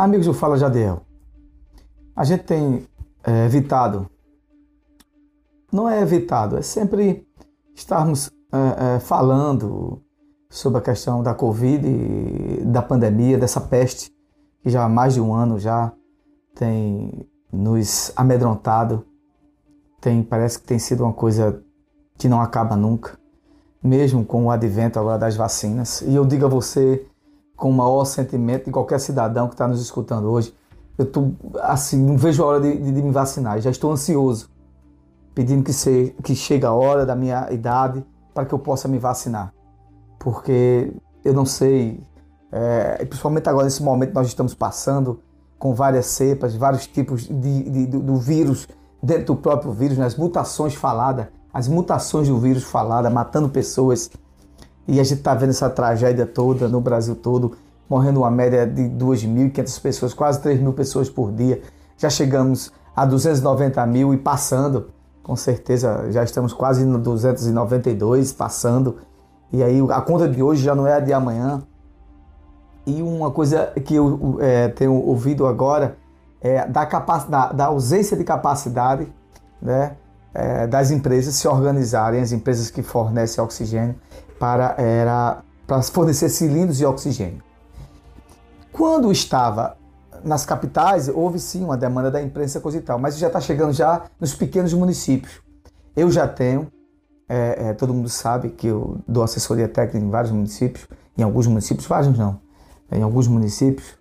Amigos do Fala Jadiel, a gente tem é, evitado, não é evitado, é sempre estarmos é, é, falando sobre a questão da Covid, da pandemia, dessa peste que já há mais de um ano já tem nos amedrontado, tem, parece que tem sido uma coisa que não acaba nunca, mesmo com o advento agora das vacinas. E eu digo a você, com o maior sentimento de qualquer cidadão que está nos escutando hoje, eu tô assim, não vejo a hora de, de, de me vacinar, já estou ansioso, pedindo que, se, que chegue a hora da minha idade para que eu possa me vacinar. Porque eu não sei, é, principalmente agora nesse momento que nós estamos passando, com várias cepas, vários tipos de, de, do, vírus dentro do próprio vírus, né? mutações faladas, as mutações do vírus falada, matando pessoas. E a gente está vendo essa tragédia toda no Brasil todo, morrendo uma média de 2.500 pessoas, quase 3 mil pessoas por dia. Já chegamos a 290 mil e passando, com certeza já estamos quase no 292, passando. E aí a conta de hoje já não é a de amanhã. E uma coisa que eu é, tenho ouvido agora é da, capacidade, da ausência de capacidade né, é, das empresas se organizarem, as empresas que fornecem oxigênio, para, era, para fornecer cilindros de oxigênio. Quando estava nas capitais, houve sim uma demanda da imprensa coisa e tal, mas já está chegando já nos pequenos municípios. Eu já tenho, é, é, todo mundo sabe que eu dou assessoria técnica em vários municípios, em alguns municípios, vários não, em alguns municípios,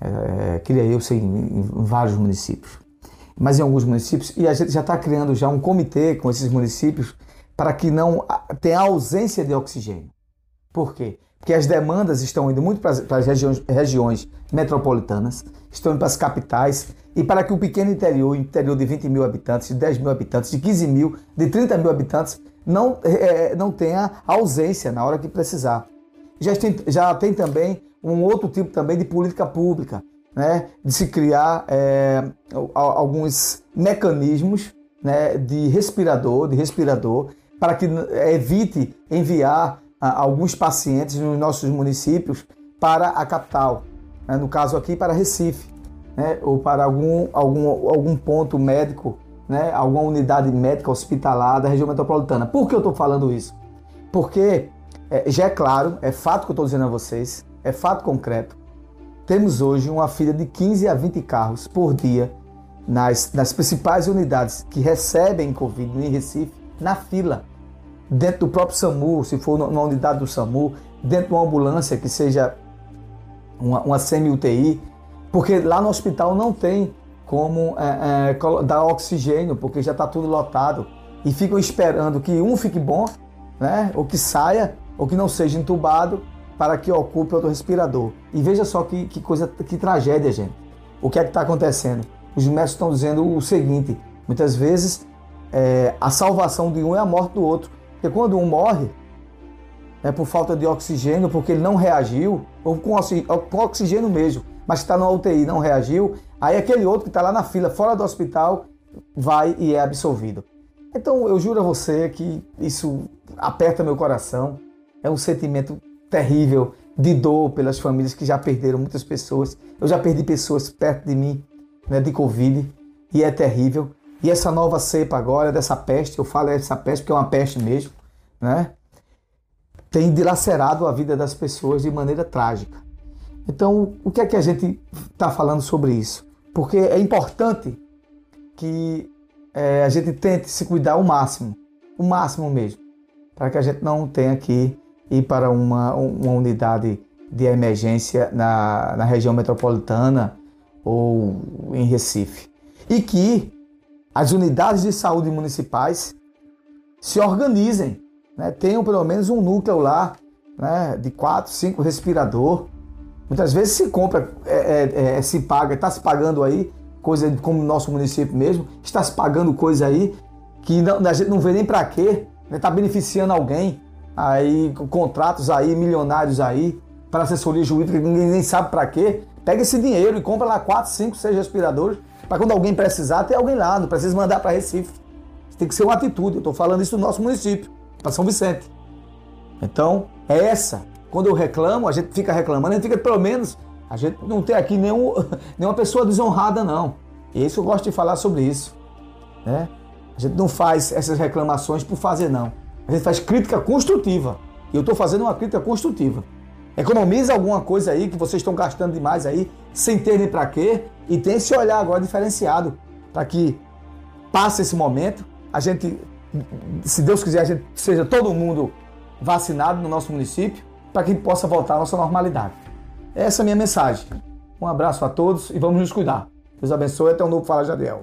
é, queria eu sei em, em, vários municípios, mas em alguns municípios, e a gente já está criando já um comitê com esses municípios para que não tenha ausência de oxigênio. Por quê? Porque as demandas estão indo muito para as, regiões, regiões metropolitanas, estão indo para as capitais, e para que o pequeno interior, interior de 20 mil habitantes, de 10 mil habitantes, de 15 mil, de 30 mil habitantes, não, é, não tenha ausência na hora que precisar. Já tem, já tem também um outro tipo também de política pública, né, de se criar é, alguns mecanismos né, de respirador, de respirador, para que evite enviar alguns pacientes nos nossos municípios para a capital, né, no caso aqui para Recife, né, ou para algum, algum, algum ponto médico, né, alguma unidade médica hospitalar da região metropolitana. Por que eu estou falando isso? Porque é, já é claro, é fato que eu estou dizendo a vocês, é fato concreto. Temos hoje uma fila de 15 a 20 carros por dia nas, nas principais unidades que recebem Covid em Recife, na fila. Dentro do próprio SAMU, se for numa unidade do SAMU, dentro de uma ambulância que seja uma, uma semi-UTI, porque lá no hospital não tem como é, é, dar oxigênio, porque já está tudo lotado. E ficam esperando que um fique bom, né, ou que saia, ou que não seja entubado, para que ocupe outro respirador. E veja só que, que coisa, que tragédia, gente. O que é que está acontecendo? Os médicos estão dizendo o seguinte: muitas vezes é, a salvação de um é a morte do outro. Porque quando um morre, é por falta de oxigênio, porque ele não reagiu, ou com, oxigênio mesmo, mas está na UTI não reagiu, aí aquele outro que está lá na fila, fora do hospital, vai e é absolvido. Então eu juro a você que isso aperta meu coração, é um sentimento terrível de dor pelas famílias que já perderam muitas pessoas. Eu já perdi pessoas perto de mim, né, de Covid, e é terrível. E essa nova cepa agora, dessa peste, eu falo essa peste porque é uma peste mesmo, né? Tem dilacerado a vida das pessoas de maneira trágica. Então, o que é que a gente está falando sobre isso? Porque é importante que é, a gente tente se cuidar o máximo, o máximo mesmo, para que a gente não tenha que ir para uma, uma unidade de emergência na, na região metropolitana ou em Recife. E que as unidades de saúde municipais se organizem, né? tenham pelo menos um núcleo lá né? de quatro, cinco respirador. Muitas vezes se compra, é, é, é, se paga, está se pagando aí, coisa como no nosso município mesmo, está se pagando coisa aí que não, a gente não vê nem para quê, está né? beneficiando alguém aí contratos aí milionários aí para assessoria jurídica que ninguém nem sabe para quê. Pega esse dinheiro e compra lá 4, 5, 6 respiradores para quando alguém precisar ter alguém lá, não precisa mandar para Recife. Tem que ser uma atitude. Eu estou falando isso no nosso município, para São Vicente. Então, é essa. Quando eu reclamo, a gente fica reclamando, a gente fica pelo menos A gente não tem aqui nenhum, nenhuma pessoa desonrada, não. E isso eu gosto de falar sobre isso. Né? A gente não faz essas reclamações por fazer, não. A gente faz crítica construtiva. E eu estou fazendo uma crítica construtiva. Economiza alguma coisa aí que vocês estão gastando demais aí, sem ter nem para quê, e tem esse olhar agora diferenciado para que passe esse momento, a gente, se Deus quiser, a gente seja todo mundo vacinado no nosso município, para que possa voltar à nossa normalidade. Essa é a minha mensagem. Um abraço a todos e vamos nos cuidar. Deus abençoe. Até um novo Fala Jadiel.